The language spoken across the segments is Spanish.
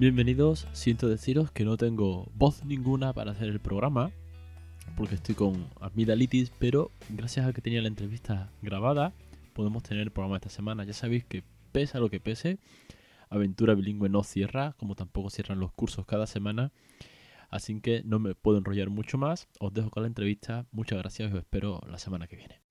Bienvenidos, siento deciros que no tengo voz ninguna para hacer el programa, porque estoy con amigdalitis, pero gracias a que tenía la entrevista grabada, podemos tener el programa esta semana. Ya sabéis que pese a lo que pese, Aventura Bilingüe no cierra, como tampoco cierran los cursos cada semana. Así que no me puedo enrollar mucho más. Os dejo con la entrevista. Muchas gracias y os espero la semana que viene.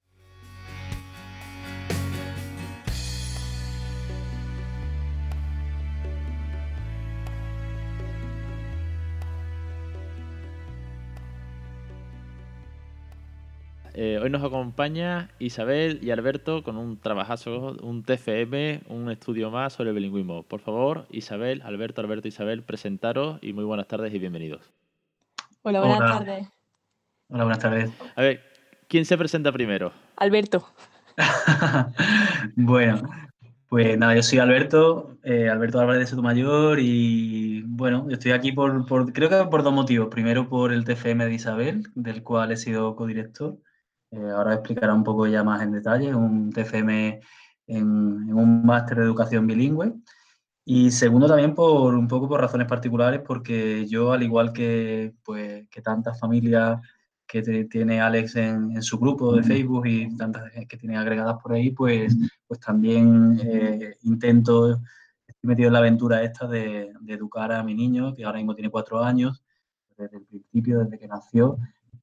Eh, hoy nos acompaña Isabel y Alberto con un trabajazo, un TFM, un estudio más sobre bilingüismo. Por favor, Isabel, Alberto, Alberto, Isabel, presentaros y muy buenas tardes y bienvenidos. Hola, buenas tardes. Hola, buenas tardes. A ver, ¿quién se presenta primero? Alberto. bueno, pues nada, yo soy Alberto, eh, Alberto Álvarez de Sotomayor y bueno, estoy aquí por, por, creo que por dos motivos. Primero por el TFM de Isabel, del cual he sido codirector eh, ahora explicará un poco ya más en detalle, un TFM en, un máster de educación bilingüe. Y segundo también por un poco por razones particulares, porque yo, al igual que, pues, que tantas familias que tiene Alex en, su grupo de Facebook y tantas que tiene agregadas por ahí, pues, pues también eh, intento, estoy metido en la aventura esta de, de, educar a mi niño, que ahora mismo tiene cuatro años, desde el principio, desde que nació,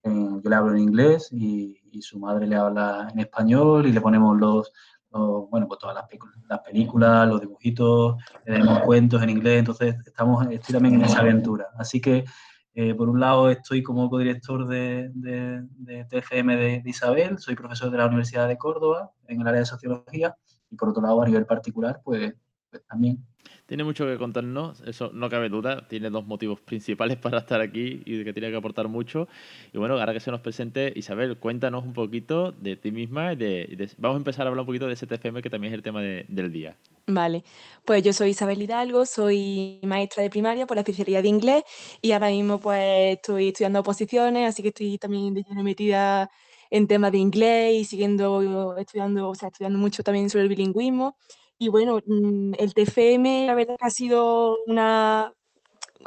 yo le hablo en inglés y, su madre le habla en español y le ponemos los, bueno, pues todas las, las, películas, los dibujitos, le tenemos cuentos en inglés, entonces estamos, estoy también en esa aventura. Así que, eh, por un lado, estoy como codirector de, de, TFM de, Isabel, soy profesor de la Universidad de Córdoba en el área de Sociología, y por otro lado, a nivel particular, pues, pues también tiene mucho que contarnos, eso no cabe duda. Tiene dos motivos principales para estar aquí y de que tiene que aportar mucho. Y bueno, ahora que se nos presente, Isabel, cuéntanos un poquito de ti misma y de, vamos a empezar a hablar un poquito de ese TFM que también es el tema del día. Vale, pues yo soy Isabel Hidalgo, soy maestra de primaria por la especialidad de inglés y ahora mismo pues estoy estudiando oposiciones, así que estoy también metida en temas de inglés y siguiendo estudiando, o sea, estudiando mucho también sobre el bilingüismo. Y bueno, mm, el TFM, la verdad que ha sido una,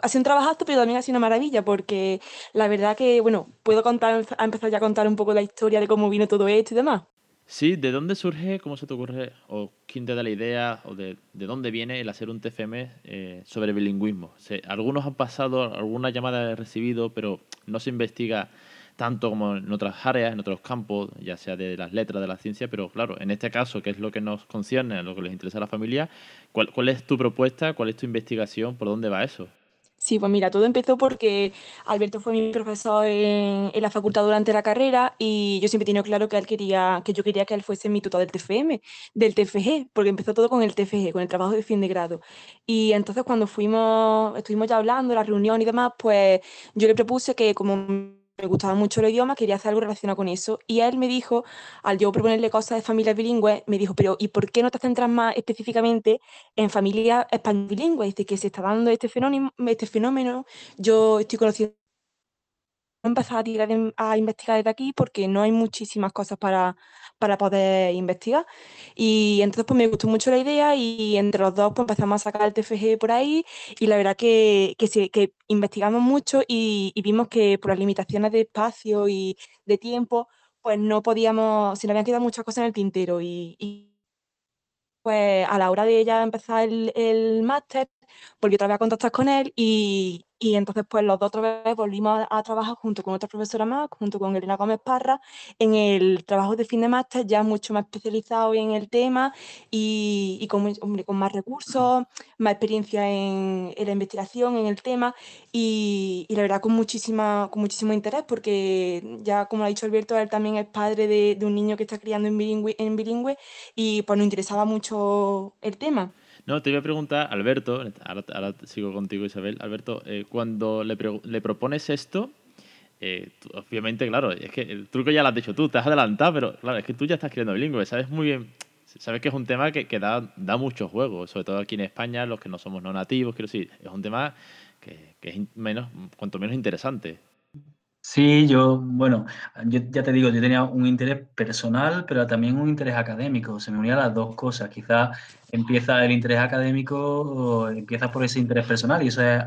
ha sido un trabajazo, pero también ha sido una maravilla, porque la verdad que, bueno, puedo contar, empezar ya a contar un poco la historia de cómo vino todo esto y demás. Sí, ¿de dónde surge, cómo se te ocurre, o quién te da la idea, o de, dónde viene el hacer un TFM eh, sobre bilingüismo? algunos han pasado, alguna llamada he recibido, pero no se investiga tanto como en otras áreas, en otros campos, ya sea de las letras, de la ciencia, pero claro, en este caso, que es lo que nos concierne, lo que les interesa a la familia, ¿cuál, cuál es tu propuesta, cuál es tu investigación, por dónde va eso? Sí, pues mira, todo empezó porque Alberto fue mi profesor en, la facultad durante la carrera y yo siempre he tenido claro que él quería, que yo quería que él fuese mi tutor del TFM, del TFG, porque empezó todo con el TFG, con el trabajo de fin de grado. Y entonces cuando fuimos, estuvimos ya hablando, la reunión y demás, pues yo le propuse que como me gustaba mucho el idioma, quería hacer algo relacionado con eso. Y él me dijo, al yo proponerle cosas de familias bilingües, me dijo, pero ¿y por qué no te centras más específicamente en familias bilingües? Dice que se está dando este fenómeno, este fenómeno, yo estoy conociendo empezar a, tirar a investigar desde aquí porque no hay muchísimas cosas para, para poder investigar. Y entonces pues me gustó mucho la idea y entre los dos pues empezamos a sacar el TFG por ahí y la verdad que, que, que investigamos mucho y, vimos que por las limitaciones de espacio y de tiempo pues no podíamos, se nos habían quedado muchas cosas en el tintero y, y pues a la hora de ya empezar el, el máster volví otra vez a contactar con él y, y entonces, pues los dos otra vez volvimos a, trabajar junto con otra profesora más, junto con Elena Gómez Parra, en el trabajo de fin de máster, ya mucho más especializado en el tema y, con, con más recursos, más experiencia en, la investigación, en el tema y, la verdad con, muchísima, con muchísimo interés, porque ya como ha dicho Alberto, él también es padre de, un niño que está criando en bilingüe, en bilingüe y pues nos interesaba mucho el tema. No, te iba a preguntar, Alberto, ahora, sigo contigo Isabel, Alberto, eh, cuando le, le, propones esto, eh, obviamente, claro, es que el truco ya lo has dicho tú, te has adelantado, pero claro, es que tú ya estás creando bilingüe, sabes muy bien, sabes que es un tema que, que da, da mucho juego, sobre todo aquí en España, los que no somos no nativos, quiero decir, es un tema que, que es menos, cuanto menos interesante. Sí, yo, bueno, yo ya te digo, yo tenía un interés personal, pero también un interés académico. Se me unían las dos cosas. Quizás empieza el interés académico, o empieza por ese interés personal, y eso es,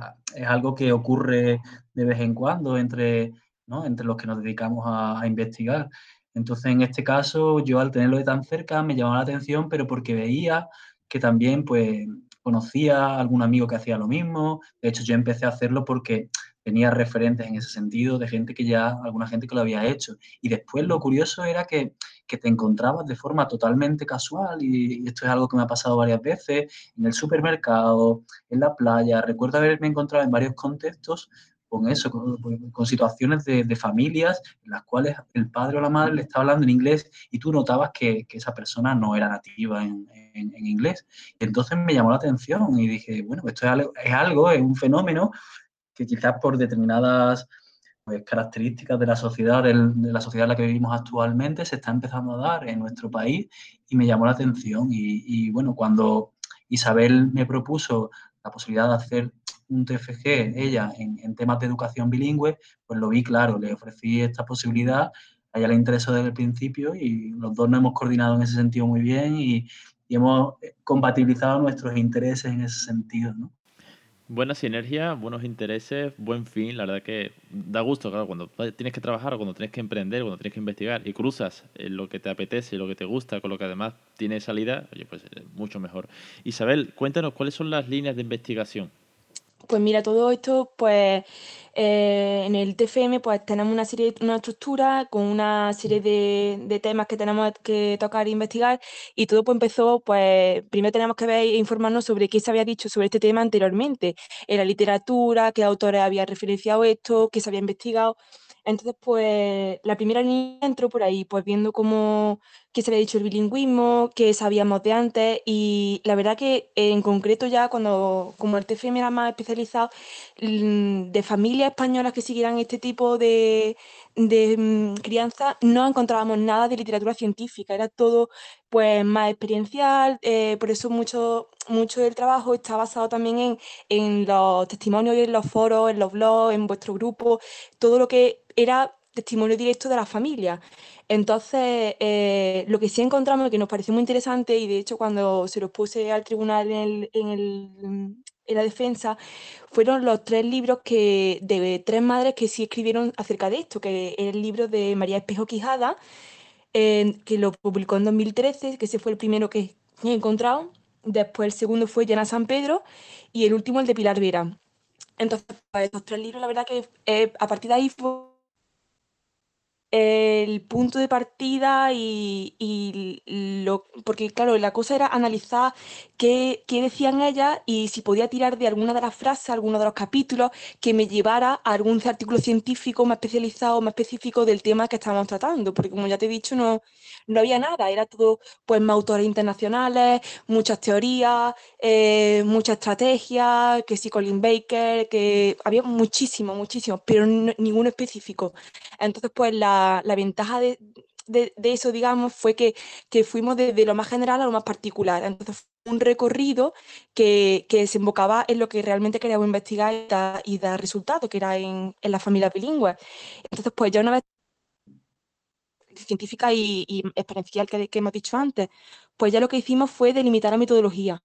algo que ocurre de vez en cuando entre, ¿no? entre los que nos dedicamos a, a investigar. Entonces, en este caso, yo al tenerlo de tan cerca me llamaba la atención, pero porque veía que también, pues, conocía a algún amigo que hacía lo mismo. De hecho, yo empecé a hacerlo porque tenía referentes en ese sentido de gente que ya, alguna gente que lo había hecho. Y después lo curioso era que, que te encontrabas de forma totalmente casual, y, esto es algo que me ha pasado varias veces, en el supermercado, en la playa. Recuerdo haberme encontrado en varios contextos con eso, con, con situaciones de, de, familias en las cuales el padre o la madre le está hablando en inglés y tú notabas que, que esa persona no era nativa en, en, en, inglés. Entonces me llamó la atención y dije, bueno, esto es algo, es, algo, es un fenómeno que quizás por determinadas pues, características de la sociedad, de la sociedad en la que vivimos actualmente, se está empezando a dar en nuestro país y me llamó la atención. Y, bueno, cuando Isabel me propuso la posibilidad de hacer un TFG, ella, en, temas de educación bilingüe, pues lo vi claro, le ofrecí esta posibilidad, a ella le interesó desde el principio y los dos nos hemos coordinado en ese sentido muy bien y, y hemos compatibilizado nuestros intereses en ese sentido, ¿no? Buena sinergia, buenos intereses, buen fin. La verdad que da gusto, claro, cuando tienes que trabajar cuando tienes que emprender, cuando tienes que investigar y cruzas lo que te apetece, lo que te gusta, con lo que además tiene salida, oye, pues mucho mejor. Isabel, cuéntanos cuáles son las líneas de investigación. Pues mira, todo esto, pues eh, en el TFM pues tenemos una serie, una estructura con una serie de, de, temas que tenemos que tocar e investigar y todo pues empezó, pues primero tenemos que ver e informarnos sobre qué se había dicho sobre este tema anteriormente, en la literatura, qué autores habían referenciado esto, qué se había investigado. Entonces, pues la primera línea entró por ahí, pues viendo cómo qué se había dicho el bilingüismo, qué sabíamos de antes y la verdad que en concreto ya cuando como el TFM era más especializado mm, de familias españolas que siguieran este tipo de, de um, crianza no encontrábamos nada de literatura científica, era todo pues más experiencial, eh, por eso mucho, mucho del trabajo está basado también en, en los testimonios, en los foros, en los blogs, en vuestro grupo, todo lo que era testimonio directo de la familia. Entonces, eh, lo que sí encontramos que nos pareció muy interesante, y de hecho cuando se los puse al tribunal en, el, en, el, en la defensa, fueron los tres libros que, de tres madres que sí escribieron acerca de esto, que es el libro de María Espejo Quijada, eh, que lo publicó en 2013, que ese fue el primero que he encontrado. Después el segundo fue Llana San Pedro y el último el de Pilar Vera. Entonces, pues, estos tres libros, la verdad que eh, a partir de ahí fue el punto de partida y, lo porque claro la cosa era analizar qué, qué, decían ellas y si podía tirar de alguna de las frases alguno de los capítulos que me llevara a algún artículo científico más especializado más específico del tema que estábamos tratando porque como ya te he dicho no no había nada era todo pues más autores internacionales muchas teorías eh, muchas estrategias que sí Colin Baker que había muchísimo muchísimo pero no, ninguno específico. Entonces pues la la, ventaja de, de, eso, digamos, fue que, que fuimos de, de, lo más general a lo más particular. Entonces un recorrido que, que desembocaba en lo que realmente queríamos investigar y, da, y dar resultados, que era en, en la familia bilingüe. Entonces, pues ya una vez científica y, y experiencial que, hemos dicho antes, pues ya lo que hicimos fue delimitar la metodología,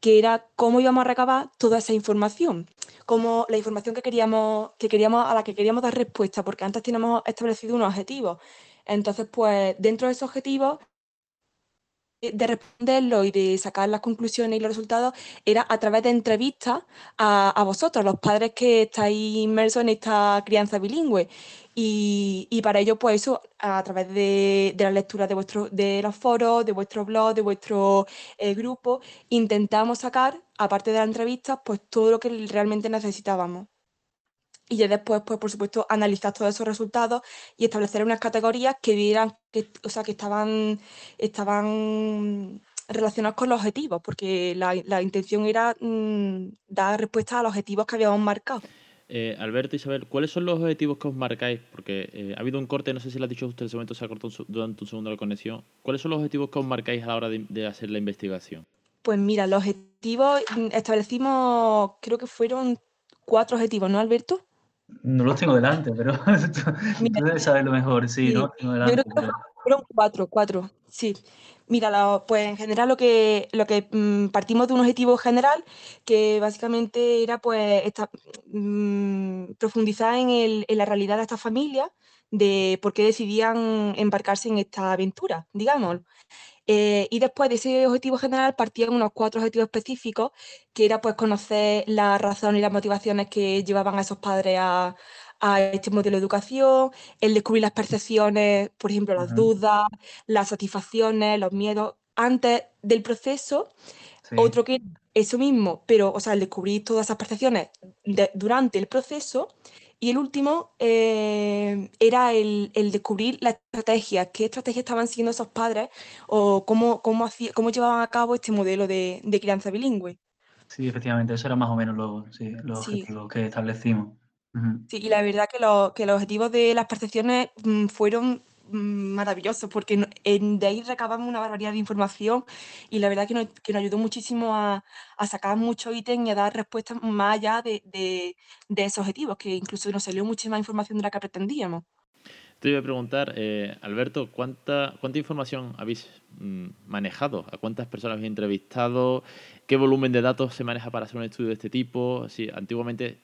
que era cómo íbamos a recabar toda esa información, como la información que queríamos, que queríamos, a la que queríamos dar respuesta, porque antes teníamos establecido unos objetivos. Entonces, pues dentro de esos objetivos de responderlo y de sacar las conclusiones y los resultados era a través de entrevistas a, a vosotros, los padres que estáis inmersos en esta crianza bilingüe. Y, y, para ello, pues eso, a través de, de la lectura de, vuestro, de los foros, de vuestro blog, de vuestro eh, grupo, intentamos sacar, aparte de las entrevistas, pues todo lo que realmente necesitábamos. Y ya después, pues por supuesto, analizar todos esos resultados y establecer unas categorías que vieran, que, o sea, que estaban, estaban relacionados con los objetivos, porque la, la intención era mmm, dar respuesta a los objetivos que habíamos marcado. Eh, Alberto, Isabel, ¿cuáles son los objetivos que os marcáis? Porque eh, ha habido un corte, no sé si lo ha dicho usted, en ese momento se ha cortado durante un segundo la conexión. ¿Cuáles son los objetivos que os marcáis a la hora de, de hacer la investigación? Pues mira, los objetivos establecimos, creo que fueron cuatro objetivos, ¿no, Alberto? No los tengo delante, pero tú, debes saber lo mejor, sí, ¿no? Tengo delante, Yo creo que fueron cuatro, cuatro, sí. Mira, pues en general lo que, lo que mm, partimos de un objetivo general que básicamente era pues mm, profundizar en, el, en la realidad de esta familia, de por qué decidían embarcarse en esta aventura, digamos. Eh, y después de ese objetivo general partían unos cuatro objetivos específicos, que era pues conocer la razón y las motivaciones que llevaban a esos padres a, este modelo de educación, el descubrir las percepciones, por ejemplo, las dudas, las satisfacciones, los miedos, antes del proceso. Otro que eso mismo, pero, o sea, el descubrir todas esas percepciones durante el proceso y el último eh, era el, descubrir la estrategia, qué estrategia estaban siguiendo esos padres o cómo, cómo, cómo llevaban a cabo este modelo de, crianza bilingüe. Sí, efectivamente, eso era más o menos lo, los objetivos que establecimos. Sí, y la verdad que, que los objetivos de las percepciones mm, maravilloso, porque de ahí recabamos una barbaridad de información y la verdad que nos, que nos ayudó muchísimo a, sacar muchos ítems y a dar respuestas más allá de, esos objetivos, que incluso nos salió más información de la que pretendíamos. Te iba a preguntar, eh, Alberto, ¿cuánta, ¿cuánta información habéis mm, manejado? ¿A cuántas personas habéis entrevistado? ¿Qué volumen de datos se maneja para hacer un estudio de este tipo? Sí, antiguamente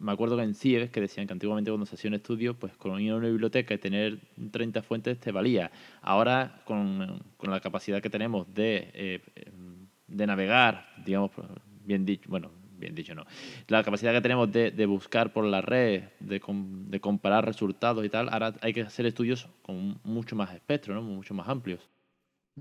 me acuerdo que en CIES que decían que antiguamente cuando se hacía un estudio, pues con ir a una biblioteca y tener 30 fuentes te valía. Ahora, con, con la capacidad que tenemos de, eh, de navegar, digamos, bien dicho, bueno, bien dicho no, la capacidad que tenemos de, de buscar por la red, de, de, comparar resultados y tal, ahora hay que hacer estudios con mucho más espectro, ¿no? mucho más amplios.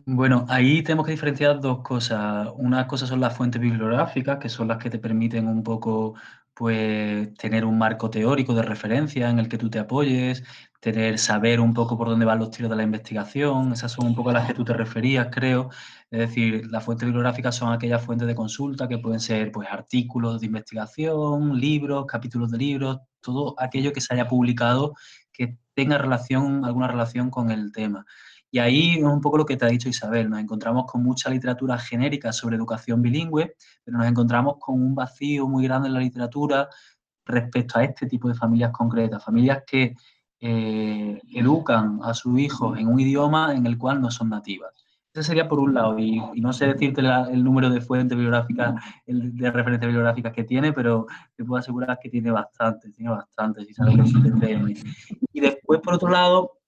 Bueno, ahí tenemos que diferenciar dos cosas. Una cosa son las fuentes bibliográficas, que son las que te permiten un poco pues tener un marco teórico de referencia en el que tú te apoyes, tener, saber un poco por dónde van los tiros de la investigación, esas son un poco las que tú te referías, creo. Es decir, las fuentes bibliográficas son aquellas fuentes de consulta que pueden ser pues, artículos de investigación, libros, capítulos de libros, todo aquello que se haya publicado que tenga relación, alguna relación con el tema. Y ahí es un poco lo que te ha dicho Isabel, nos encontramos con mucha literatura genérica sobre educación bilingüe, pero nos encontramos con un vacío muy grande en la literatura respecto a este tipo de familias concretas, familias que eh, educan a sus hijos en un idioma en el cual no son nativas. Ese sería por un lado, y, no sé decirte el número de fuentes bibliográficas, de referencias bibliográficas que tiene, pero te puedo asegurar que tiene bastante, tiene bastante, si Y después, por otro lado,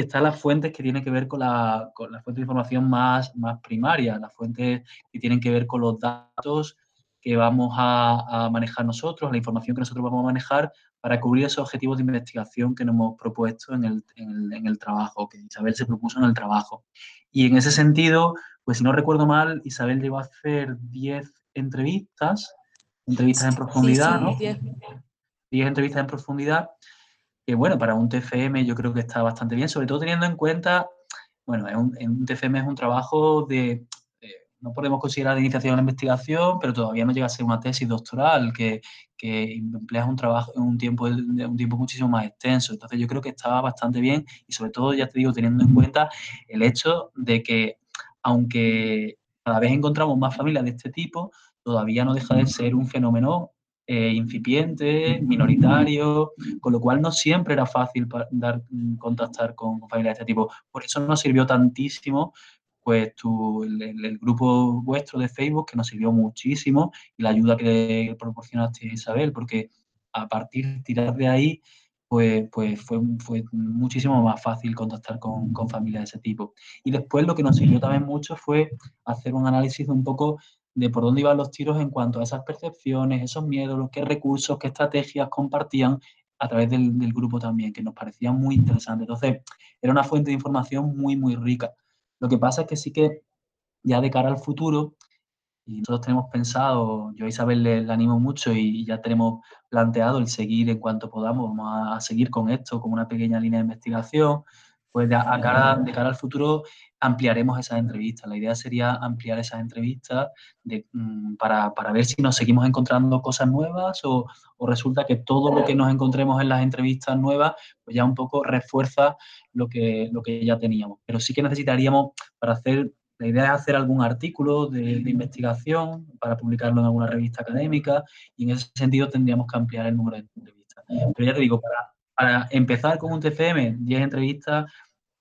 están las fuentes que tienen que ver con la, con fuente de información más, más primaria, las fuentes que tienen que ver con los datos que vamos a, manejar nosotros, la información que nosotros vamos a manejar para cubrir esos objetivos de investigación que nos hemos propuesto en el, en el, trabajo, que Isabel se propuso en el trabajo. Y en ese sentido, pues si no recuerdo mal, Isabel llegó a hacer 10 entrevistas, entrevistas en profundidad, ¿no? 10 entrevistas en profundidad que bueno, para un TFM yo creo que está bastante bien, sobre todo teniendo en cuenta, bueno, en un, TFM es un trabajo de, no podemos considerar de iniciación a la investigación, pero todavía no llega a ser una tesis doctoral, que, que emplea un trabajo un tiempo, un tiempo muchísimo más extenso. Entonces yo creo que estaba bastante bien y sobre todo, ya te digo, teniendo en cuenta el hecho de que aunque cada vez encontramos más familias de este tipo, todavía no deja de ser un fenómeno eh, incipiente, minoritario, con lo cual no siempre era fácil dar, mm, contactar con, familias de este tipo. Por eso nos sirvió tantísimo pues tu, el, grupo vuestro de Facebook, que nos sirvió muchísimo, y la ayuda que proporcionaste Isabel, porque a partir de tirar de ahí, pues, pues fue, fue muchísimo más fácil contactar con, con familias de ese tipo. Y después lo que nos sirvió también mucho fue hacer un análisis de un poco de por dónde iban los tiros en cuanto a esas percepciones, esos miedos, qué recursos, qué estrategias compartían a través del, grupo también, que nos parecía muy interesante. Entonces, era una fuente de información muy, muy rica. Lo que pasa es que sí que ya de cara al futuro, y nosotros tenemos pensado, yo a Isabel le, animo mucho y, ya tenemos planteado el seguir en cuanto podamos, vamos a, seguir con esto como una pequeña línea de investigación, pues de, a cara, de cara al futuro ampliaremos esas entrevistas. La idea sería ampliar esas entrevistas mm, para, ver si nos seguimos encontrando cosas nuevas o, resulta que todo lo que nos encontremos en las entrevistas nuevas pues ya un poco refuerza lo que, lo que ya teníamos. Pero sí que necesitaríamos para hacer, la idea es hacer algún artículo de, de investigación para publicarlo en alguna revista académica y en ese sentido tendríamos que ampliar el número de entrevistas. Pero ya te digo, para, para empezar con un TFM, 10 entrevistas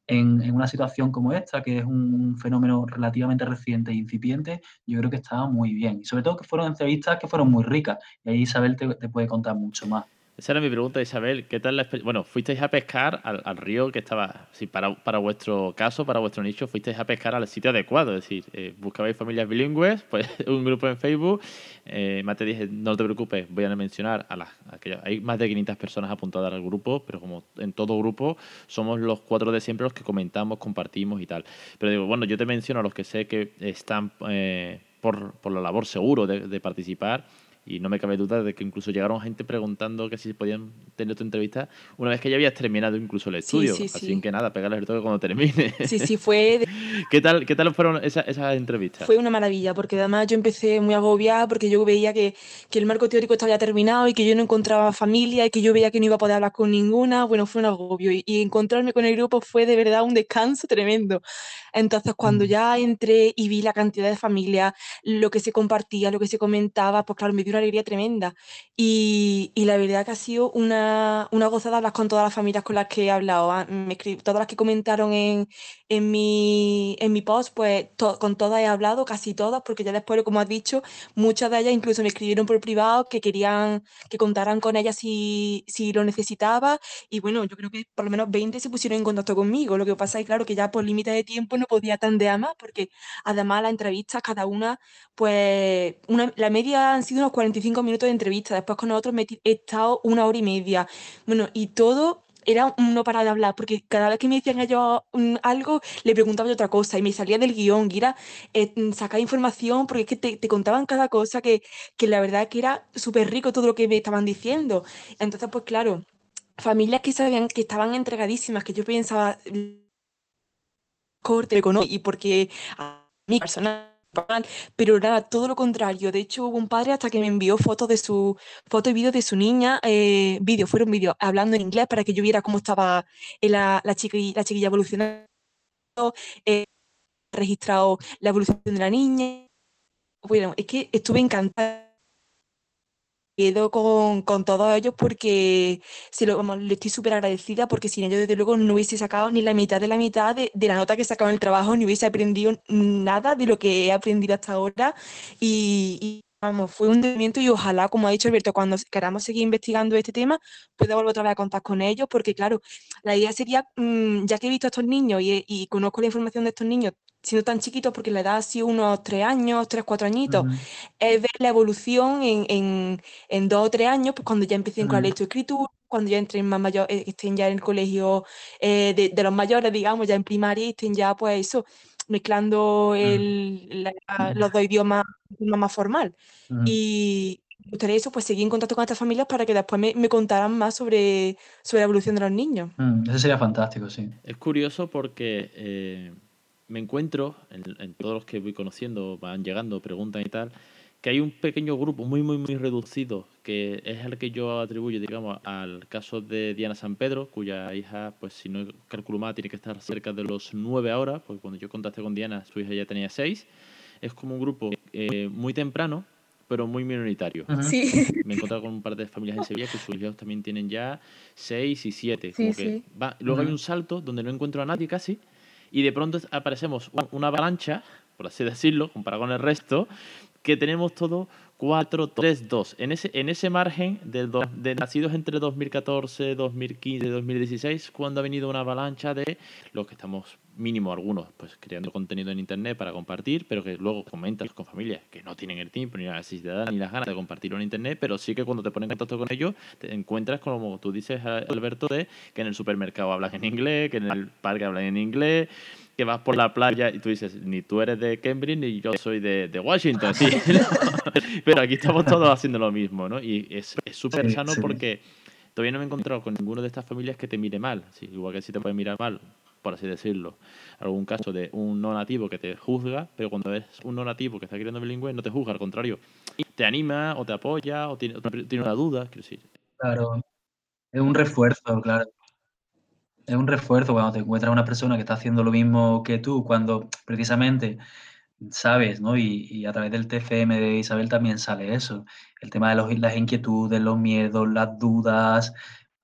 en, en, una situación como esta, que es un fenómeno relativamente reciente e incipiente, yo creo que estaba muy bien. Y sobre todo que fueron entrevistas que fueron muy ricas. Y ahí Isabel te, te puede contar mucho más. Esa era mi pregunta, Isabel. ¿Qué tal la Bueno, fuisteis a pescar al, al río que estaba, sí, para, para, vuestro caso, para vuestro nicho, fuisteis a pescar al sitio adecuado. Es decir, eh, buscabais familias bilingües, pues un grupo en Facebook. Eh, más te dije, no te preocupes, voy a mencionar a las. hay más de 500 personas apuntadas al grupo, pero como en todo grupo, somos los cuatro de siempre los que comentamos, compartimos y tal. Pero digo, bueno, yo te menciono a los que sé que están eh, por, por, la labor seguro de, de participar y no me cabe duda de que incluso llegaron gente preguntando que si podían tener tu entrevista una vez que ya habías terminado incluso el estudio. Sí, sí, Así que nada, pégale el toque cuando termine. Sí, sí, fue... ¿Qué, tal, ¿Qué tal fueron esas, esas entrevistas? Fue una maravilla, porque además yo empecé muy agobiada porque yo veía que, que, el marco teórico estaba ya terminado y que yo no encontraba familia y que yo veía que no iba a poder hablar con ninguna. Bueno, fue un agobio y, y encontrarme con el grupo fue de verdad un descanso tremendo. Entonces, cuando mm. ya entré y vi la cantidad de familias, lo que se compartía, lo que se comentaba, pues claro, me dio una alegría tremenda. Y, y la verdad que ha sido una, una, gozada hablar con todas las familias con las que he hablado. Ah, me todas las que comentaron en, en, mi, en mi post, pues con todas he hablado, casi todas, porque ya después, como has dicho, muchas de ellas incluso me escribieron por privado que querían que contaran con ellas si, si lo necesitaba. Y bueno, yo creo que por lo menos 20 se pusieron en contacto conmigo. Lo que pasa es, claro, que ya por límite de tiempo no podía tandear más, porque además las entrevistas, cada una, pues una, la media han sido unos 45 minutos de entrevista, después con nosotros he estado una hora y media. Bueno, y todo era no parar de hablar, porque cada vez que me decían ellos algo, le preguntaba otra cosa y me salía del guion y era eh, sacar información, porque es que te, te contaban cada cosa que, que la verdad que era súper rico todo lo que me estaban diciendo. Entonces, pues claro, familias que sabían que estaban entregadísimas, que yo pensaba corte y porque a mi persona pero nada, todo lo contrario. De hecho, hubo un padre hasta que me envió fotos de su foto y vídeo de su niña, eh, fueron vídeos hablando en inglés para que yo viera cómo estaba la, la, chiqui, la chiquilla evolucionando, eh, registrado la evolución de la niña. Bueno, es que estuve encantada quedo con, con, todos ellos porque se lo, vamos, le estoy súper agradecida porque sin ellos desde luego no hubiese sacado ni la mitad de la mitad de, de, la nota que he sacado en el trabajo, ni hubiese aprendido nada de lo que he aprendido hasta ahora. Y, vamos, fue un descubrimiento y ojalá, como ha dicho Alberto, cuando queramos seguir investigando este tema, pueda volver otra vez a contar con ellos porque claro, la idea sería, mmm, ya que he visto a estos niños y, y conozco la información de estos niños siendo tan chiquitos, porque la edad ha sido unos tres años, tres, cuatro añitos, uh -huh. es ver la evolución en, en, en, dos o tres años, pues cuando ya empiecen uh -huh. con la lectoescritura, cuando ya entren más mayor, eh, estén ya en el colegio eh, de, de, los mayores, digamos, ya en primaria, estén ya, pues eso, mezclando el, la, los dos idiomas de forma más formal. Y me gustaría eso, pues seguir en contacto con estas familias para que después me, me contaran más sobre, sobre la evolución de los niños. Mm, eso sería fantástico, sí. Es curioso porque... Eh me encuentro, en, en, todos los que voy conociendo, van llegando, preguntan y tal, que hay un pequeño grupo muy, muy, muy reducido, que es el que yo atribuyo, digamos, al caso de Diana San Pedro, cuya hija, pues si no calculo mal, tiene que estar cerca de los nueve ahora, porque cuando yo contacté con Diana, su hija ya tenía seis. Es como un grupo eh, muy temprano, pero muy minoritario. Sí. Me he encontrado con un par de familias en Sevilla que sus hijos también tienen ya seis y siete. Sí, como sí. que va. Luego uh -huh. hay un salto donde no encuentro a nadie casi, y de pronto aparecemos una avalancha, por así decirlo, comparado con el resto, que tenemos todo 4, 3, 2. En ese, en ese margen de, do, de nacidos entre 2014, 2015, 2016, cuando ha venido una avalancha de los que estamos mínimo algunos, pues creando contenido en internet para compartir, pero que luego comentas con familias que no tienen el tiempo, ni la necesidad, ni las ganas de compartirlo en internet, pero sí que cuando te pones en contacto con ellos, te encuentras como tú dices, Alberto, de que en el supermercado hablan en inglés, que en el parque hablan en inglés, que vas por la playa y tú dices, ni tú eres de Cambridge ni yo soy de, de Washington, sí. pero aquí estamos todos haciendo lo mismo, ¿no? Y es súper sano sí. porque todavía no me he encontrado con ninguno de estas familias que te mire mal, sí, igual que si te puede mirar mal, por así decirlo, algún caso de un no nativo que te juzga, pero cuando es un no nativo que está criando bilingüe, no te juzga, al contrario, te anima o te apoya o tiene, o tiene una duda, quiero decir. Claro, es un refuerzo, claro. Es un refuerzo cuando te encuentras una persona que está haciendo lo mismo que tú, cuando precisamente sabes, ¿no? Y, a través del TFM de Isabel también sale eso. El tema de los, las inquietudes, los miedos, las dudas,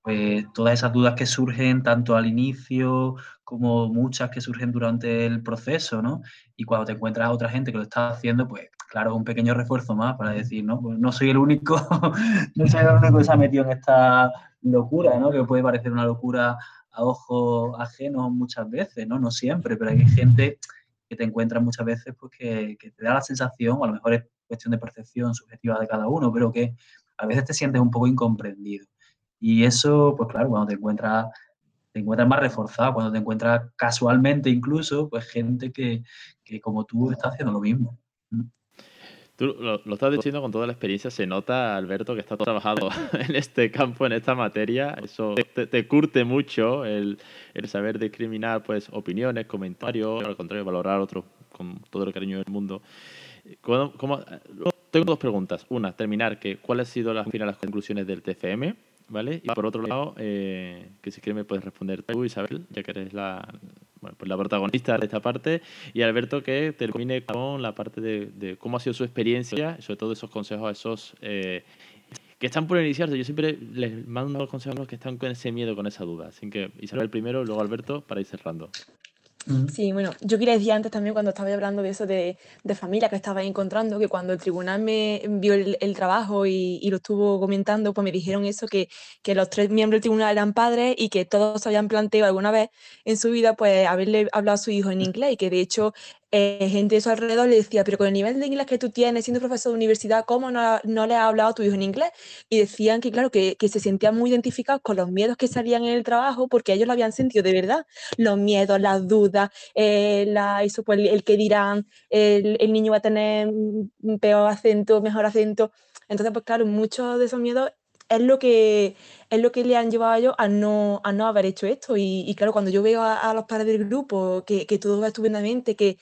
pues todas esas dudas que surgen tanto al inicio como muchas que surgen durante el proceso, ¿no? Y cuando te encuentras a otra gente que lo está haciendo, pues claro, un pequeño refuerzo más para decir, ¿no? Pues no soy el único, no soy el único que se ha metido en esta locura, ¿no? Que puede parecer una locura a ojos ajenos muchas veces, ¿no? No siempre, pero hay gente que te encuentras muchas veces pues, que, te da la sensación, a lo mejor es cuestión de percepción subjetiva de cada uno, pero que a veces te sientes un poco incomprendido. Y eso, pues claro, cuando te encuentras, te encuentras más reforzado, cuando te encuentras casualmente incluso, pues gente que, que como tú está haciendo lo mismo. Tú lo, estás diciendo con toda la experiencia, se nota, Alberto, que está trabajado en este campo, en esta materia. Eso te, curte mucho el, saber discriminar pues, opiniones, comentarios, al contrario, valorar otros con todo el cariño del mundo. tengo dos preguntas. Una, terminar, que ¿cuáles han sido las, las conclusiones del TFM? ¿Vale? Y por otro lado, eh, que si quieres me puedes responder tú, Isabel, ya que eres la, bueno, pues la protagonista de esta parte, y Alberto que termine con la parte de, cómo ha sido su experiencia, sobre todo esos consejos esos eh, que están por iniciarse. Yo siempre les mando los consejos a los que están con ese miedo, con esa duda. Así que Isabel primero, luego Alberto, para ir cerrando. Sí, bueno, yo quería decir antes también cuando estaba hablando de eso de, de familia que estaba encontrando, que cuando el tribunal me vio el, el trabajo y, y, lo estuvo comentando, pues me dijeron eso, que, que, los tres miembros del tribunal eran padres y que todos habían planteado alguna vez en su vida pues haberle hablado a su hijo en inglés y que de hecho eh, gente de su alrededor le decía, pero con el nivel de inglés que tú tienes siendo profesor de universidad, ¿cómo no, no le has hablado a tu hijo en inglés? Y decían que, claro, que, que, se sentían muy identificados con los miedos que salían en el trabajo porque ellos lo habían sentido de verdad. Los miedos, las dudas, eh, pues, el, que dirán, el, el, niño va a tener un peor acento, mejor acento. Entonces, pues claro, muchos de esos miedos es lo que es lo que le han llevado a ellos a no, a no haber hecho esto. Y, claro, cuando yo veo a, los padres del grupo, que, que, todo va estupendamente, que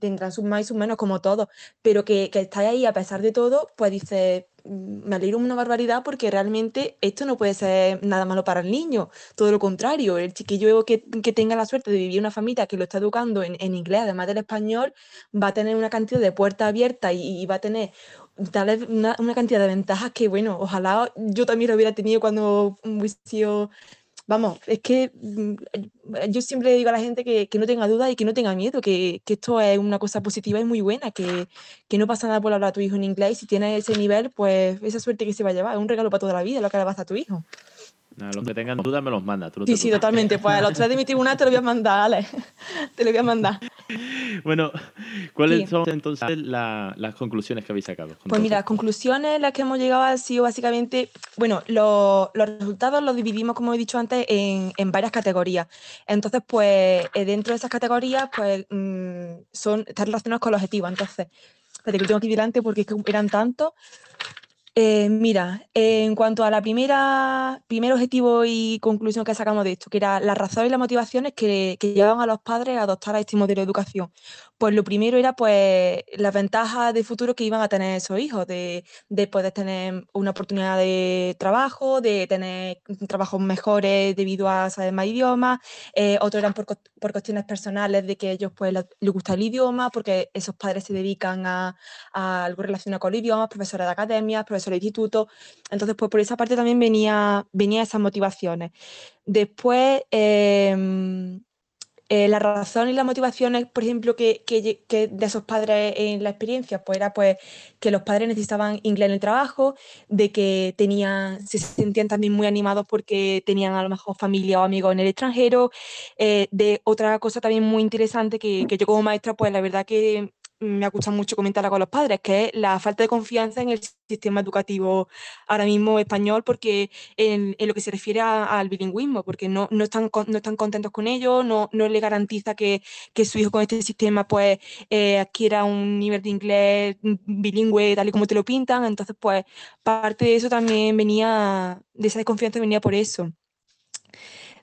tendrán sus más y sus menos como todos, pero que, que está ahí a pesar de todo, pues dice mm, me alegro una barbaridad porque realmente esto no puede ser nada malo para el niño, todo lo contrario, el chiquillo que, que tenga la suerte de vivir una familia que lo está educando en, en, inglés, además del español, va a tener una cantidad de puertas abiertas y va a tener tal una, una, cantidad de ventajas que, bueno, ojalá yo también lo hubiera tenido cuando hubiese Vamos, es que mm, yo siempre digo a la gente que, que no tenga dudas y que no tenga miedo, que, que, esto es una cosa positiva y muy buena, que, que no pasa nada por hablar a tu hijo en inglés si tienes ese nivel, pues esa suerte que se va a llevar, es un regalo para toda la vida lo que le vas a tu hijo. A los que tengan dudas me los manda. sí, sí, totalmente. Pues a los tres de mi tribunal te lo voy a mandar, Ale. te lo voy a mandar. Bueno, ¿cuáles son entonces las conclusiones que habéis sacado? Pues mira, las conclusiones las que hemos llegado han sido básicamente, bueno, los resultados los dividimos, como he dicho antes, en, en varias categorías. Entonces, pues eh, dentro de esas categorías, pues mm, son, están relacionados con los objetivos. Entonces, espérate que lo tengo aquí delante porque eran tantos. Eh, mira, en cuanto a la primera, primer objetivo y conclusión que sacamos de esto, que era las razones y las motivaciones que, llevaban a los padres a adoptar a este modelo de educación. Pues lo primero era pues las ventajas de futuro que iban a tener esos hijos, de, de poder tener una oportunidad de trabajo, de tener trabajos mejores debido a saber más idiomas, eh, otros eran por, por, cuestiones personales de que ellos pues les, gusta el idioma, porque esos padres se dedican a, a algo relacionado con el idioma, profesores de academia, profesores de instituto, entonces pues por esa parte también venía, venía esas motivaciones. Después... Eh, eh, la razón y las motivaciones, por ejemplo, que, que, de esos padres en la experiencia, pues era pues que los padres necesitaban inglés en el trabajo, de que tenían, se sentían también muy animados porque tenían a lo mejor familia o amigos en el extranjero. Eh, de otra cosa también muy interesante que, que yo como maestra, pues la verdad que me ha gustado mucho comentarla con los padres, que es la falta de confianza en el sistema educativo ahora mismo español, porque en, lo que se refiere al bilingüismo, porque no, no, están, no están contentos con ello, no, no le garantiza que, que su hijo con este sistema pues eh, adquiera un nivel de inglés bilingüe tal y como te lo pintan, entonces pues parte de eso también venía, de esa desconfianza venía por eso.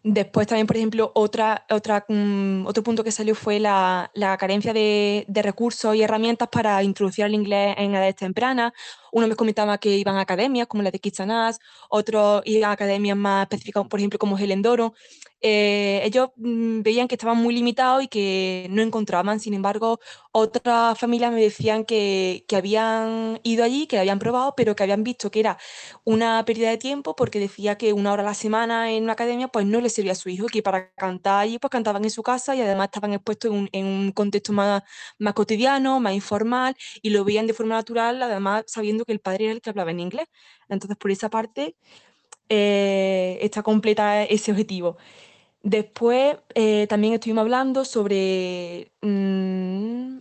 Después también, por ejemplo, otra, mm, otro punto que salió fue la, la carencia de, de, recursos y herramientas para introducir el inglés en edades tempranas. Uno me comentaba que iban a academias como la de Kitsanás, otros iban a academias más específicas, por ejemplo, como Helen Doro. Eh, ellos mm, veían que estaban muy limitados y que no encontraban. Sin embargo, otras familias me decían que, que, habían ido allí, que habían probado, pero que habían visto que era una pérdida de tiempo porque decía que una hora a la semana en una academia pues no le servía a su hijo que para cantar allí pues cantaban en su casa y además estaban expuestos en un, en un contexto más, más cotidiano, más informal y lo veían de forma natural, además sabiendo que el padre era el que hablaba en inglés. Entonces, por esa parte, eh, está completa ese objetivo. Después eh, también estuvimos hablando sobre mmm,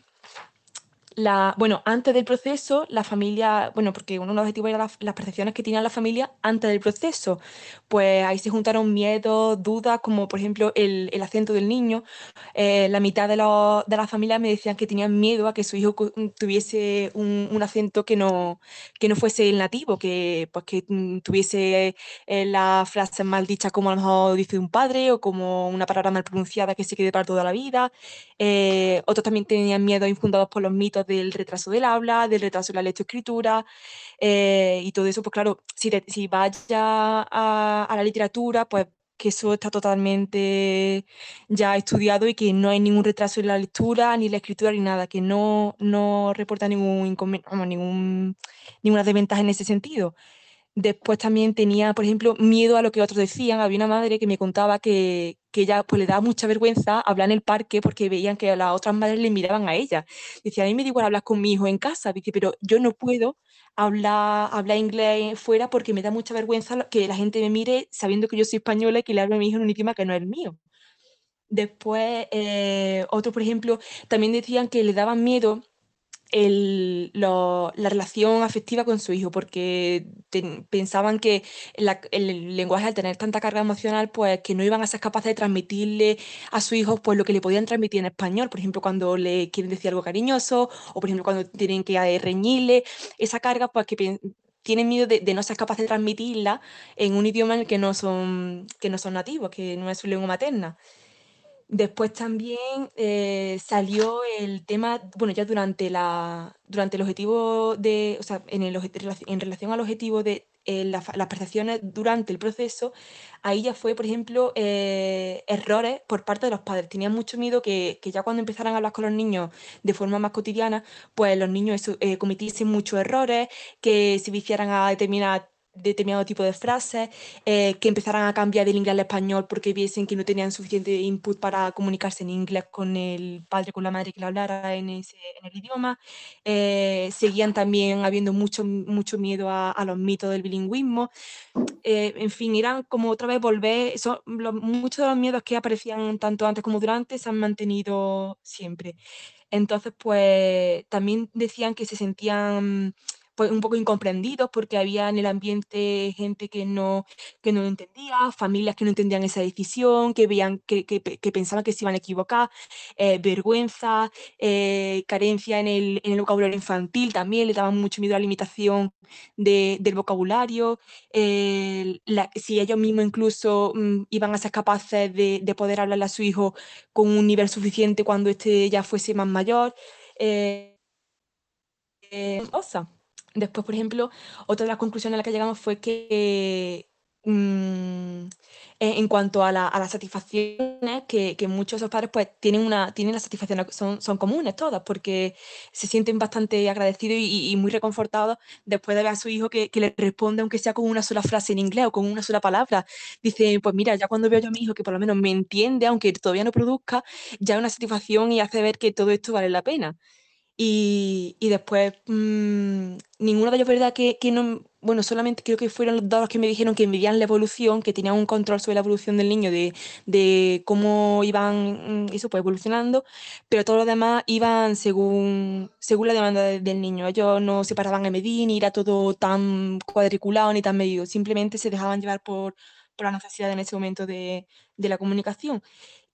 la, bueno, antes del proceso, la familia, bueno, porque uno de los objetivos era las, percepciones que tenía la familia antes del proceso. Pues ahí se juntaron miedos, dudas, como por ejemplo el, el acento del niño. Eh, la mitad de, de las familias me decían que tenían miedo a que su hijo mm, tuviese un, un acento que no, que no fuese el nativo, que, pues, que mm, tuviese eh, las frases mal dichas como a lo mejor dice un padre o como una palabra mal pronunciada que se quede para toda la vida. Eh, otros también tenían miedo infundados por los mitos del retraso del habla, del retraso de la lectoescritura eh, y todo eso, pues claro, si, si vas ya a, la literatura, pues que eso está totalmente ya estudiado y que no hay ningún retraso en la lectura, ni la escritura, ni nada, que no, no reporta ningún, ningún, ninguna desventaja en ese sentido. Después también tenía, por ejemplo, miedo a lo que otros decían. Había una madre que me contaba que, que ella pues, le daba mucha vergüenza hablar en el parque porque veían que las otras madres le miraban a ella. Decía, a mí me da igual hablar con mi hijo en casa, dice, pero yo no puedo hablar, hablar inglés fuera porque me da mucha vergüenza que la gente me mire sabiendo que yo soy española y que le hablo a mi hijo en un idioma que no es el mío. Después, eh, otros, por ejemplo, también decían que le daban miedo el, la relación afectiva con su hijo, porque pensaban que el lenguaje al tener tanta carga emocional, pues que no iban a ser capaces de transmitirle a su hijo pues lo que le podían transmitir en español, por ejemplo, cuando le quieren decir algo cariñoso, o por ejemplo cuando tienen que eh, reñirle, esa carga pues que tienen miedo de, de, no ser capaces de transmitirla en un idioma en el que no son, que no son nativos, que no es su lengua materna. Después también eh, salió el tema, bueno, ya durante, la, durante el objetivo de, o sea, en, el, en relación al objetivo de eh, las percepciones durante el proceso, ahí ya fue, por ejemplo, eh, errores por parte de los padres. Tenían mucho miedo que, que, ya cuando empezaran a hablar con los niños de forma más cotidiana, pues los niños cometiesen muchos errores, que se viciaran a determinadas determinado tipo de frases, eh, que empezaran a cambiar del inglés al español porque viesen que no tenían suficiente input para comunicarse en inglés con el padre, con la madre que le hablara en, ese, en el idioma. Eh, seguían también habiendo mucho, mucho miedo a, a los mitos del bilingüismo. Eh, en fin, eran como otra vez volver, son, muchos de los miedos que aparecían tanto antes como durante se han mantenido siempre. Entonces, pues también decían que se sentían pues, un poco incomprendidos porque había en el ambiente gente que no, que no lo entendía, familias que no entendían esa decisión, que, veían, que, que, pensaban que se iban a equivocar, eh, vergüenza, eh, carencia en el, en el, vocabulario infantil también, le daban mucho miedo a la limitación de, del vocabulario, la, si ellos mismos incluso mm, iban a ser capaces de, de, poder hablarle a su hijo con un nivel suficiente cuando éste ya fuese más mayor. Eh, eh, Después, por ejemplo, otra de las conclusiones a las que llegamos fue que mm, en cuanto a, la, a las satisfacciones, que, que, muchos de esos padres pues tienen, una, tienen las satisfacciones, son, son comunes todas, porque se sienten bastante agradecidos y, y muy reconfortados después de ver a su hijo que, que, le responde, aunque sea con una sola frase en inglés o con una sola palabra. Dice, pues mira, ya cuando veo yo a mi hijo que por lo menos me entiende, aunque todavía no produzca, ya es una satisfacción y hace ver que todo esto vale la pena. Y, y después, mmm, ninguno de ellos, ¿verdad? Que, que, no, bueno, solamente creo que fueron los dos los que me dijeron que medían la evolución, que tenían un control sobre la evolución del niño, de, de cómo iban, mm, eso, pues evolucionando, pero todos los demás iban según, según la demanda de, del niño. Ellos no se paraban a medir, ni era todo tan cuadriculado ni tan medido, simplemente se dejaban llevar por, por la necesidad en ese momento de, de la comunicación.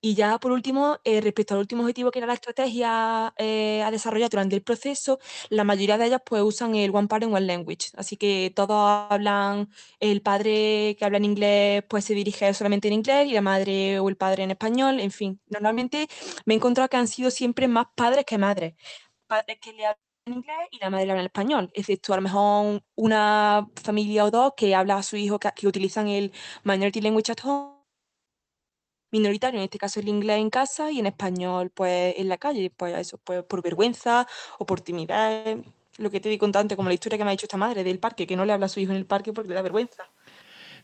Y ya por último, eh, respecto al último objetivo que era la estrategia eh, a desarrollar durante el proceso, la mayoría de ellas pues usan el One Parent One Language. Así que todos hablan, el padre que habla en inglés pues se dirige solamente en inglés y la madre o el padre en español. En fin, normalmente me he encontrado que han sido siempre más padres que madres. Padres que le hablan en inglés y la madre habla en español, excepto a lo mejor una familia o dos que habla a su hijo que, que utilizan el Minority Language at Home minoritario, en este caso el inglés en casa y en español pues en la calle, pues eso, pues por vergüenza o por timidez, lo que te di contante, como la historia que me ha dicho esta madre del parque, que no le habla a su hijo en el parque porque le da vergüenza.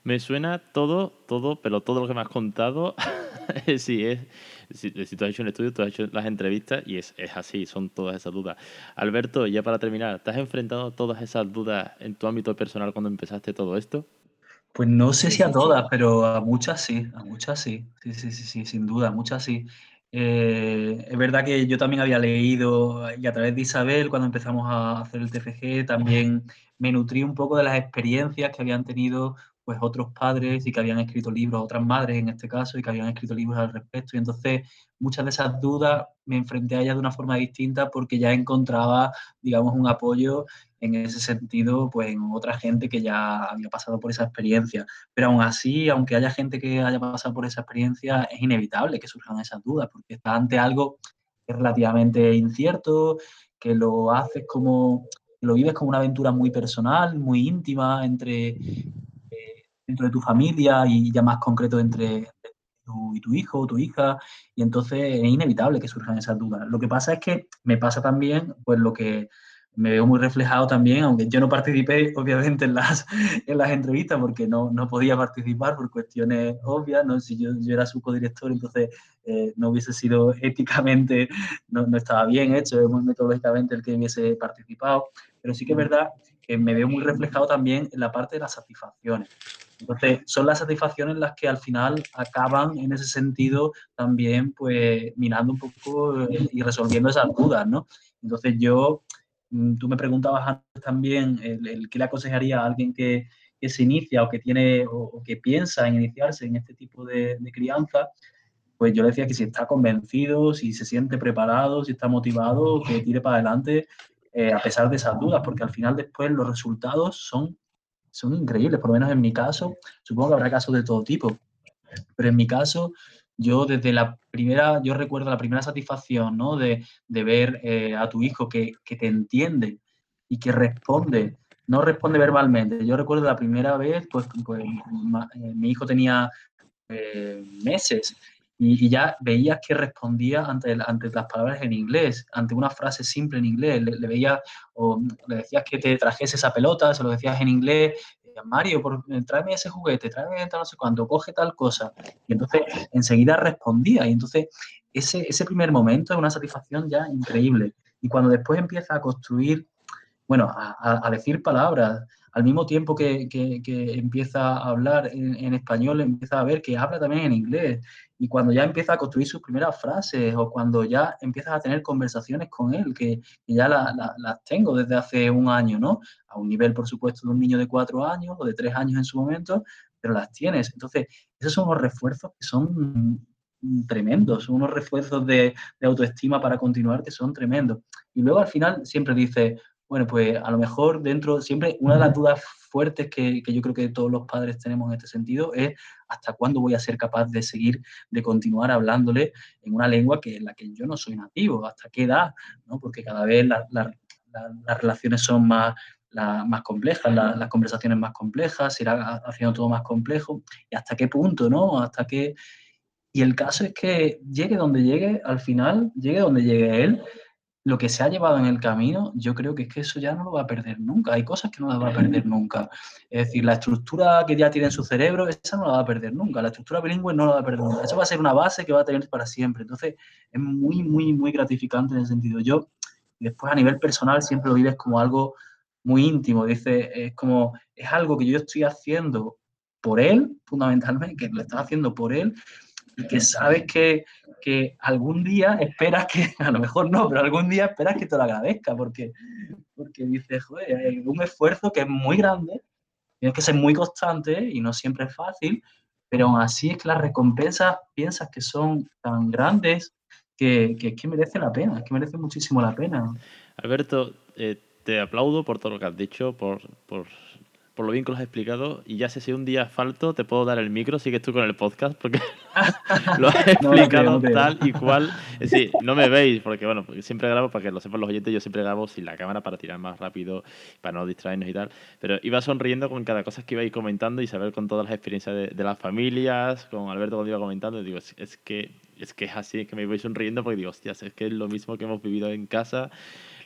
Me suena todo, todo, pero todo lo que me has contado, sí, es, si, tú has hecho un estudio, tú has hecho las entrevistas y es, es así, son todas esas dudas. Alberto, ya para terminar, ¿te has enfrentado todas esas dudas en tu ámbito personal cuando empezaste todo esto? Pues no sé si a todas, pero a muchas sí, a muchas sí, sí, sí, sí, sí sin duda, muchas sí. Eh, es verdad que yo también había leído y a través de Isabel, cuando empezamos a hacer el TFG, también me nutrí un poco de las experiencias que habían tenido pues otros padres y que habían escrito libros, otras madres en este caso, y que habían escrito libros al respecto. Y entonces muchas de esas dudas me enfrenté a ellas de una forma distinta porque ya encontraba, digamos, un apoyo en ese sentido, pues en otra gente que ya había pasado por esa experiencia. Pero aún así, aunque haya gente que haya pasado por esa experiencia, es inevitable que surjan esas dudas, porque está ante algo que es relativamente incierto, que lo haces como, lo vives como una aventura muy personal, muy íntima entre dentro de tu familia y ya más concreto entre tú y tu hijo o tu hija, y entonces es inevitable que surjan esas dudas. Lo que pasa es que me pasa también, pues lo que me veo muy reflejado también, aunque yo no participé obviamente en las, en las entrevistas porque no, no podía participar por cuestiones obvias, ¿no? si yo, yo era su codirector, entonces eh, no hubiese sido éticamente, no, no, estaba bien hecho, metodológicamente el que hubiese participado, pero sí que es verdad que me veo muy reflejado también en la parte de las satisfacciones. Entonces, son las satisfacciones las que al final acaban en ese sentido también, pues, mirando un poco eh, y resolviendo esas dudas, ¿no? Entonces, yo, tú me preguntabas antes también el, qué le aconsejaría a alguien que, que, se inicia o que tiene o, que piensa en iniciarse en este tipo de, de crianza, pues yo le decía que si está convencido, si se siente preparado, si está motivado, que tire para adelante eh, a pesar de esas dudas, porque al final después los resultados son son increíbles, por lo menos en mi caso, supongo que habrá casos de todo tipo, pero en mi caso, yo desde la primera, yo recuerdo la primera satisfacción, ¿no? De, de ver eh, a tu hijo que, que, te entiende y que responde, no responde verbalmente. Yo recuerdo la primera vez, pues, pues eh, mi hijo tenía eh, meses y, ya veías que respondía ante, ante las palabras en inglés, ante una frase simple en inglés. Le, veías o le decías que te trajese esa pelota, se lo decías en inglés, Mario, por, eh, tráeme ese juguete, tráeme no sé cuánto, coge tal cosa. Y entonces enseguida respondía. Y entonces ese, ese primer momento es una satisfacción ya increíble. Y cuando después empieza a construir, bueno, a, a decir palabras, al mismo tiempo que, empieza a hablar en, español, empieza a ver que habla también en inglés. Y cuando ya empieza a construir sus primeras frases o cuando ya empiezas a tener conversaciones con él, que, ya las tengo desde hace un año, ¿no? A un nivel, por supuesto, de un niño de cuatro años o de tres años en su momento, pero las tienes. Entonces, esos son unos refuerzos que son tremendos, son unos refuerzos de, de autoestima para continuar que son tremendos. Y luego al final siempre dice, bueno, pues a lo mejor dentro, siempre una de las dudas fuertes que, yo creo que todos los padres tenemos en este sentido es hasta cuándo voy a ser capaz de seguir, de continuar hablándole en una lengua que en la que yo no soy nativo, hasta qué edad, ¿no? Porque cada vez las relaciones son más, más complejas, las conversaciones más complejas, se irá haciendo todo más complejo, y hasta qué punto, ¿no? Hasta qué... Y el caso es que llegue donde llegue, al final, llegue donde llegue él, lo que se ha llevado en el camino, yo creo que es que eso ya no lo va a perder nunca. Hay cosas que no las va a perder nunca. Es decir, la estructura que ya tiene en su cerebro, esa no la va a perder nunca. La estructura bilingüe no la va a perder nunca. Eso va a ser una base que va a tener para siempre. Entonces, es muy, muy, muy gratificante en ese sentido. Yo, después a nivel personal, siempre lo vives como algo muy íntimo. Dice, es como, es algo que yo estoy haciendo por él, fundamentalmente, que lo estás haciendo por él, y que sabes que, que, algún día esperas que, a lo mejor no, pero algún día esperas que te lo agradezca, porque, porque dices, joder, hay un esfuerzo que es muy grande, tienes que ser muy constante y no siempre es fácil, pero aún así es que las recompensas piensas que son tan grandes que, que, que merece la pena, es que merece muchísimo la pena. Alberto, eh, te aplaudo por todo lo que has dicho, por, por por lo bien que lo has explicado. Y ya sé si un día falto, te puedo dar el micro, sigues tú con el podcast, porque lo has explicado tal y cual. Es decir, no me veis, porque bueno, siempre grabo, para que lo sepan los oyentes, yo siempre grabo sin la cámara para tirar más rápido, para no distraernos y tal. Pero iba sonriendo con cada cosa que ibais comentando y saber con todas las experiencias de, las familias, con Alberto cuando iba comentando, digo, es, que es que es así, es que me voy sonriendo porque digo, hostias, es que es lo mismo que hemos vivido en casa,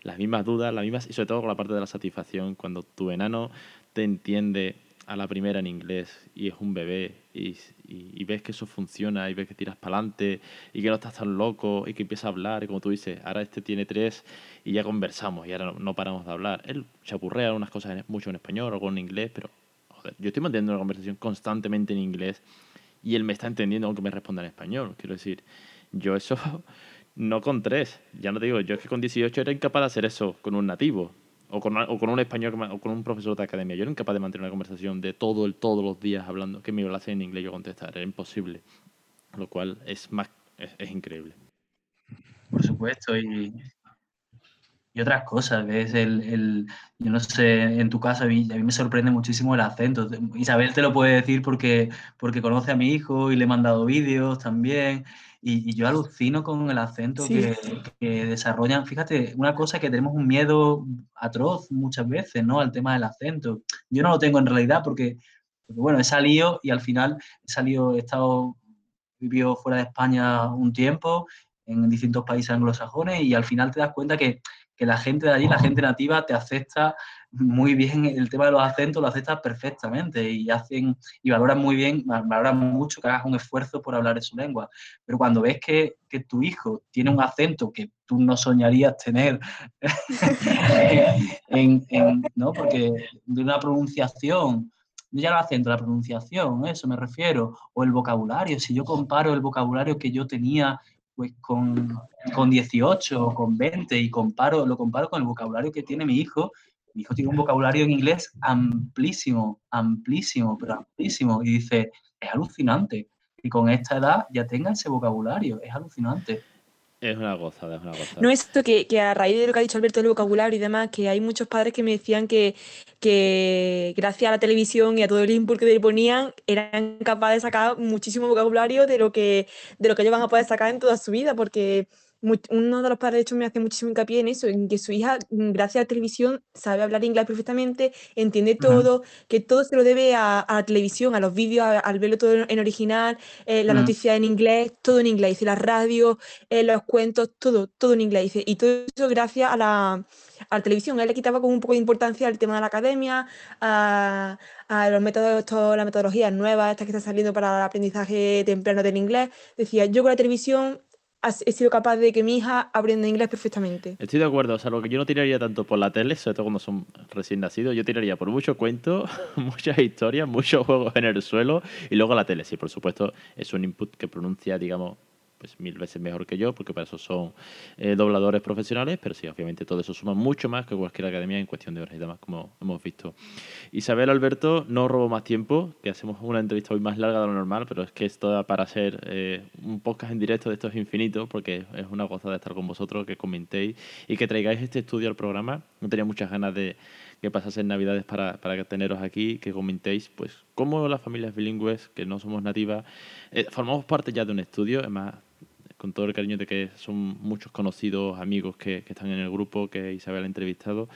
las mismas dudas, las mismas, y sobre todo con la parte de la satisfacción, cuando tu enano te entiende a la primera en inglés y es un bebé y, y, ves que eso funciona y ves que tiras para adelante y que no estás tan loco y que empieza a hablar y como tú dices, ahora este tiene tres y ya conversamos y ahora no, paramos de hablar. Él chapurrea unas cosas mucho en español, algo en inglés, pero yo estoy manteniendo una conversación constantemente en inglés y él me está entendiendo aunque me responda en español. Quiero decir, yo eso no con tres, ya no te digo, yo es que con 18 era incapaz de hacer eso con un nativo o con, o con un español o con un profesor de academia. Yo era incapaz de mantener una conversación de todo el, todos los días hablando, que me hacer en inglés yo contestar. Era imposible. Lo cual es más es, increíble. Por supuesto, y, y otras cosas, es el, el, yo no sé, en tu casa a mí, a mí, me sorprende muchísimo el acento. Isabel te lo puede decir porque, porque conoce a mi hijo y le he mandado vídeos también. Y, yo alucino con el acento que, desarrollan. Fíjate, una cosa que tenemos un miedo atroz muchas veces, ¿no? Al tema del acento. Yo no lo tengo en realidad porque, bueno, he salido y al final he salido, he estado, vivido fuera de España un tiempo, en distintos países anglosajones, y al final te das cuenta que, que la gente de allí, la gente nativa, te acepta muy bien el tema de los acentos, lo aceptas perfectamente y hacen y valoran muy bien, valoran mucho que hagas un esfuerzo por hablar en su lengua. Pero cuando ves que, que tu hijo tiene un acento que tú no soñarías tener, en, ¿no? porque de una pronunciación, ya el acento, la pronunciación, eso me refiero, o el vocabulario, si yo comparo el vocabulario que yo tenía pues con, con 18 o con 20 y comparo, lo comparo con el vocabulario que tiene mi hijo, mi hijo tiene un vocabulario en inglés amplísimo, amplísimo, pero amplísimo. Y dice, es alucinante. Y con esta edad ya tenga ese vocabulario, es alucinante. Es una gozada, es una gozada. No es esto que, que, a raíz de lo que ha dicho Alberto del vocabulario y demás, que hay muchos padres que me decían que, que gracias a la televisión y a todo el input que le ponían, eran capaces de sacar muchísimo vocabulario de lo que, de lo que ellos van a poder sacar en toda su vida, porque uno de los padres, de hecho, me hace muchísimo hincapié en eso, en que su hija, mm, gracias a la televisión, sabe hablar inglés perfectamente, entiende todo, que todo se lo debe a, la televisión, a los vídeos, al verlo todo en original, eh, la noticia en inglés, todo en inglés, y la radio, eh, los cuentos, todo, todo en inglés. Y todo eso gracias a la, a la televisión. Él le quitaba como un poco de importancia al tema de la academia, a, a los métodos, las metodologías nuevas, estas que están saliendo para el aprendizaje temprano del inglés. Decía, yo con la televisión he sido capaz de que mi hija aprenda inglés perfectamente. Estoy de acuerdo, o sea, lo que yo no tiraría tanto por la tele, sobre todo cuando son recién nacidos, yo tiraría por muchos cuentos, muchas historias, muchos juegos en el suelo y luego la tele, sí, por supuesto, es un input que pronuncia, digamos, pues mil veces mejor que yo, porque para eso son eh, dobladores profesionales, pero sí, obviamente todo eso suma mucho más que cualquier academia en cuestión de horas y demás, como hemos visto. Isabel Alberto, no robo más tiempo, que hacemos una entrevista hoy más larga de lo normal, pero es que esto para ser eh, un podcast en directo de esto es infinito, porque es una gozada estar con vosotros, que comentéis y que traigáis este estudio al programa. No tenía muchas ganas de que pasasen navidades para, para teneros aquí, que comentéis pues cómo las familias bilingües, que no somos nativas, eh, formamos parte ya de un estudio, además con todo el cariño de que son muchos conocidos, amigos que, que están en el grupo, que Isabel ha entrevistado,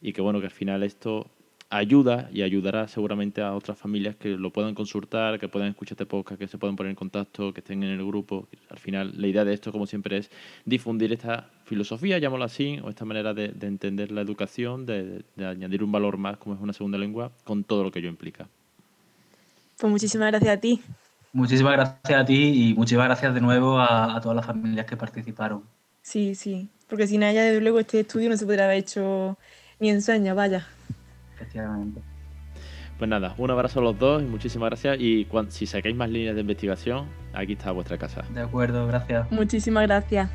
y que bueno, que al final esto ayuda y ayudará seguramente a otras familias que lo puedan consultar, que puedan escuchar este podcast, que se puedan poner en contacto, que estén en el grupo. Al final, la idea de esto, como siempre, es difundir esta filosofía, llamémoslo así, o esta manera de, entender la educación, de, de, añadir un valor más como es una segunda lengua, con todo lo que ello implica. Pues muchísimas gracias a ti. Muchísimas gracias a ti y muchísimas gracias de nuevo a, todas las familias que participaron. Sí, sí, porque sin ella, desde luego, este estudio no se podría haber hecho ni en sueño, vaya. Efectivamente. Pues nada, un abrazo a los dos y muchísimas gracias. Y si sacáis más líneas de investigación, aquí está vuestra casa. De acuerdo, gracias. Muchísimas gracias.